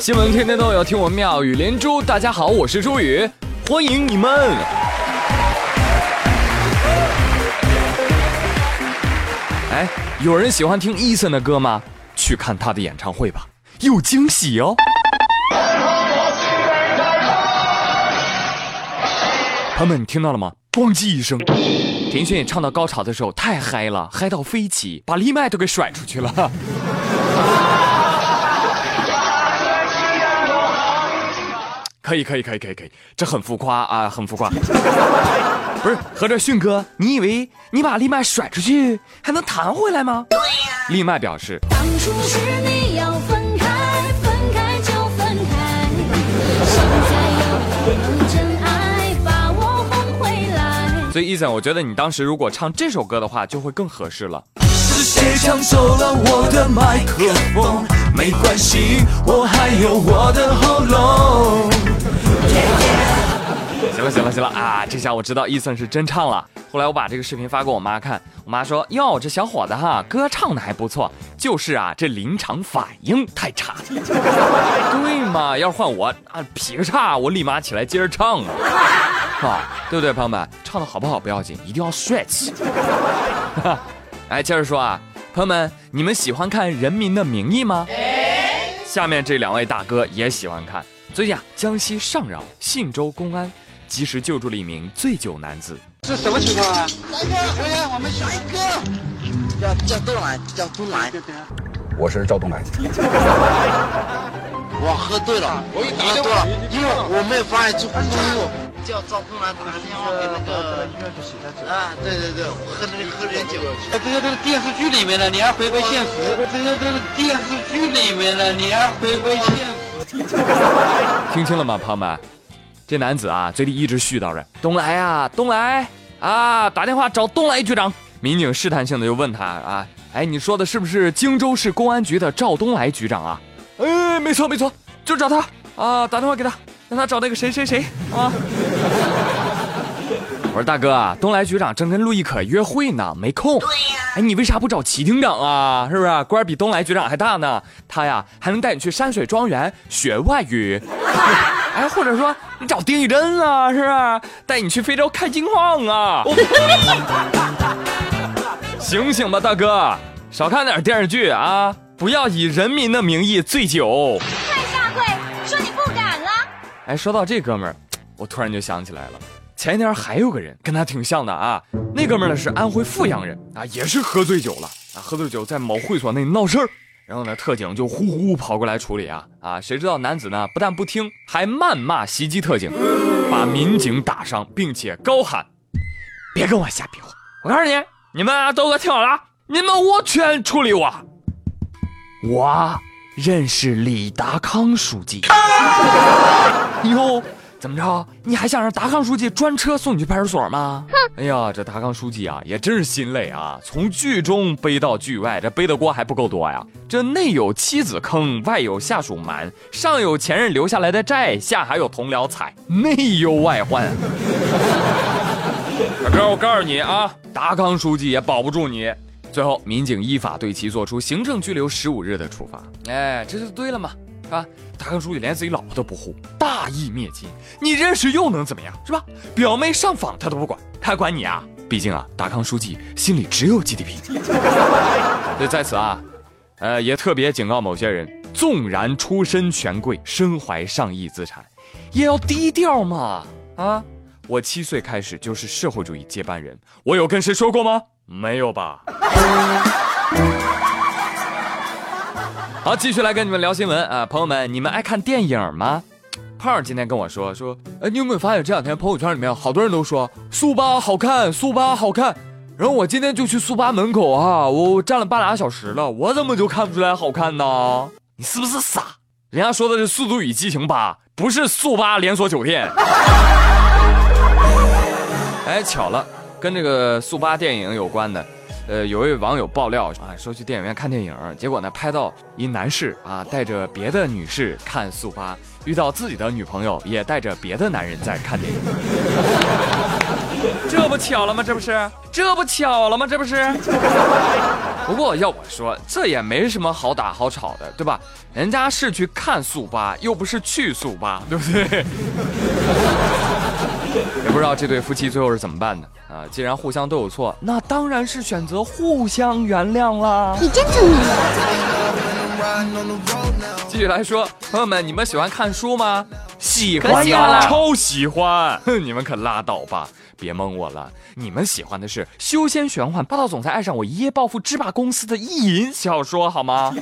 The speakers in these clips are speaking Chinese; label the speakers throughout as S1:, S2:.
S1: 新闻天天都有，听我妙语连珠。大家好，我是朱宇，欢迎你们。哎，有人喜欢听 Eason 的歌吗？去看他的演唱会吧，有惊喜哦。朋友们，你听到了吗？咣叽一声，田轩也唱到高潮的时候太嗨了，嗨到飞起，把立麦都给甩出去了。可以可以可以可以可以，这很浮夸啊，很浮夸。不是，合着迅哥，你以为你把立麦甩出去还能弹回来吗？对呀。立麦表示。当初是你要分开，分开就分开，现在要真爱把我哄回来。所以，伊森，我觉得你当时如果唱这首歌的话，就会更合适了。是谁抢走了我的麦克风？没关系，我还有我的喉咙。行了行了行了啊！这下我知道伊森是真唱了。后来我把这个视频发给我妈看，我妈说：“哟，这小伙子哈，歌唱的还不错，就是啊，这临场反应太差。”对嘛？要是换我啊，劈个叉，我立马起来接着唱啊，是吧？对不对，朋友们？唱的好不好不要紧，一定要帅气。哎，接着说啊，朋友们，你们喜欢看《人民的名义》吗？下面这两位大哥也喜欢看。最近啊，江西上饶信州公安及时救助了一名醉酒男子。
S2: 是什么情况啊？大哥，哎，我们下一个叫叫东来，叫东来。
S3: 我是赵东来。
S2: 我喝醉了，我喝多了，因为我没有发现这公路。叫赵东来打个电话给那个啊，对对对，我喝那个喝点酒。这个这个电视剧里面的，你要回归现实。这个这个电视剧里面的，你要回归现实。
S1: 听清了吗，朋友们？这男子啊，嘴里一直絮叨着：“东来呀，东来啊，打电话找东来局长。”民警试探性的就问他啊：“哎，你说的是不是荆州市公安局的赵东来局长啊？”“哎，没错没错，就找他啊，打电话给他。”让他找那个谁谁谁啊！我说大哥啊，东来局长正跟陆亦可约会呢，没空。对呀。哎，你为啥不找齐厅长啊？是不是官比东来局长还大呢？他呀还能带你去山水庄园学外语。哎，或者说你找丁义珍啊，是不是带你去非洲看金矿啊？醒醒吧，大哥，少看点电视剧啊！不要以人民的名义醉酒。太下跪，说你不敢了哎，说到这哥们儿，我突然就想起来了，前一天还有个人跟他挺像的啊。那哥们呢是安徽阜阳人啊，也是喝醉酒了啊，喝醉酒在某会所内闹事儿，然后呢特警就呼呼跑过来处理啊啊，谁知道男子呢不但不听，还谩骂袭击特警，把民警打伤，并且高喊：“别跟我瞎比划！我告诉你，你们都给我听好了，你们无权处理我，我。”认识李达康书记。哟，怎么着？你还想让达康书记专车送你去派出所吗？哎呀，这达康书记啊，也真是心累啊！从剧中背到剧外，这背的锅还不够多呀！这内有妻子坑，外有下属瞒，上有前任留下来的债，下还有同僚踩，内忧外患。大哥，我告诉你啊，达康书记也保不住你。最后，民警依法对其作出行政拘留十五日的处罚。哎，这就对了嘛，是吧？达康书记连自己老婆都不护，大义灭亲，你认识又能怎么样，是吧？表妹上访他都不管，他管你啊？毕竟啊，达康书记心里只有 GDP。所以在此啊，呃，也特别警告某些人：纵然出身权贵，身怀上亿资产，也要低调嘛！啊，我七岁开始就是社会主义接班人，我有跟谁说过吗？没有吧？好，继续来跟你们聊新闻啊，朋友们，你们爱看电影吗？胖儿今天跟我说说，哎，你有没有发现这两天朋友圈里面好多人都说速八好看，速八好看，然后我今天就去速八门口啊，我站了半俩小时了，我怎么就看不出来好看呢？你是不是傻？人家说的是《速度与激情八》，不是速八连锁酒店。哎，巧了。跟这个速八电影有关的，呃，有位网友爆料啊，说去电影院看电影，结果呢拍到一男士啊带着别的女士看速八，遇到自己的女朋友也带着别的男人在看电影。这不巧了吗？这不是，这不巧了吗？这不是。不过要我说，这也没什么好打好吵的，对吧？人家是去看速八，又不是去速八，对不对？也不知道这对夫妻最后是怎么办的啊？既然互相都有错，那当然是选择互相原谅啦。你真聪明。继续来说，朋友们，你们喜欢看书吗？喜欢呀，超喜欢。哼，你们可拉倒吧，别蒙我了。你们喜欢的是修仙玄幻、霸道总裁爱上我、一夜暴富、制霸公司的意淫小说，好吗？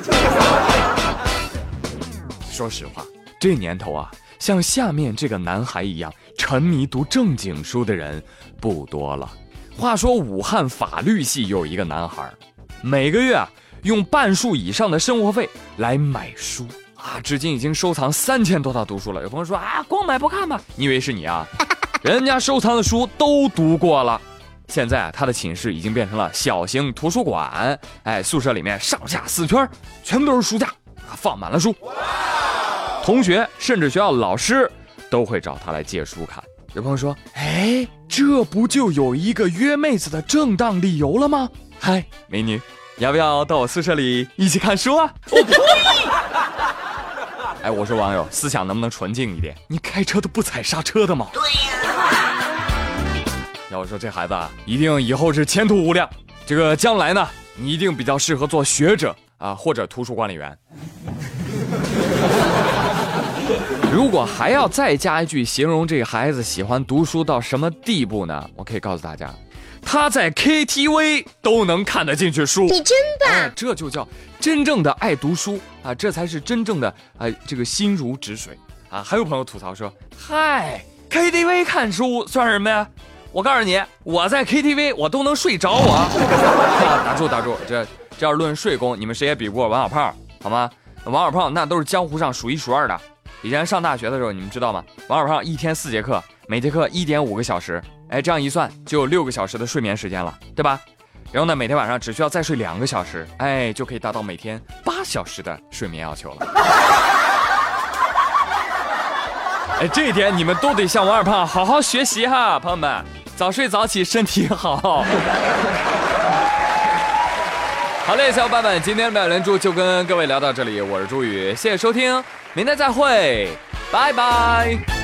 S1: 说实话，这年头啊。像下面这个男孩一样沉迷读正经书的人不多了。话说武汉法律系有一个男孩，每个月啊用半数以上的生活费来买书啊，至今已经收藏三千多套读书了。有朋友说啊，光买不看吧？你以为是你啊？人家收藏的书都读过了。现在啊，他的寝室已经变成了小型图书馆。哎，宿舍里面上下四圈全部都是书架啊，放满了书。同学甚至学校老师都会找他来借书看。有朋友说：“哎，这不就有一个约妹子的正当理由了吗？”嗨，美女，要不要到我宿舍里一起看书啊？我呸！哎，我说网友，思想能不能纯净一点？你开车都不踩刹车的吗？对呀。要我说，这孩子啊，一定以后是前途无量。这个将来呢，你一定比较适合做学者啊，或者图书管理员。如果还要再加一句形容这个孩子喜欢读书到什么地步呢？我可以告诉大家，他在 KTV 都能看得进去书。
S4: 你真棒！
S1: 这就叫真正的爱读书啊！这才是真正的啊，这个心如止水啊！还有朋友吐槽说：“嗨，KTV 看书算什么呀？”我告诉你，我在 KTV 我都能睡着。我 打住打住，这这要论睡功，你们谁也比不过王小胖，好吗？王小胖那都是江湖上数一数二的。以前上大学的时候，你们知道吗？王小胖一天四节课，每节课一点五个小时，哎，这样一算就有六个小时的睡眠时间了，对吧？然后呢，每天晚上只需要再睡两个小时，哎，就可以达到每天八小时的睡眠要求了。哎，这一点你们都得向王二胖好好学习哈，朋友们，早睡早起身体好。好嘞，小伙伴们，今天的妙连珠就跟各位聊到这里，我是朱宇，谢谢收听。明天再会，拜拜。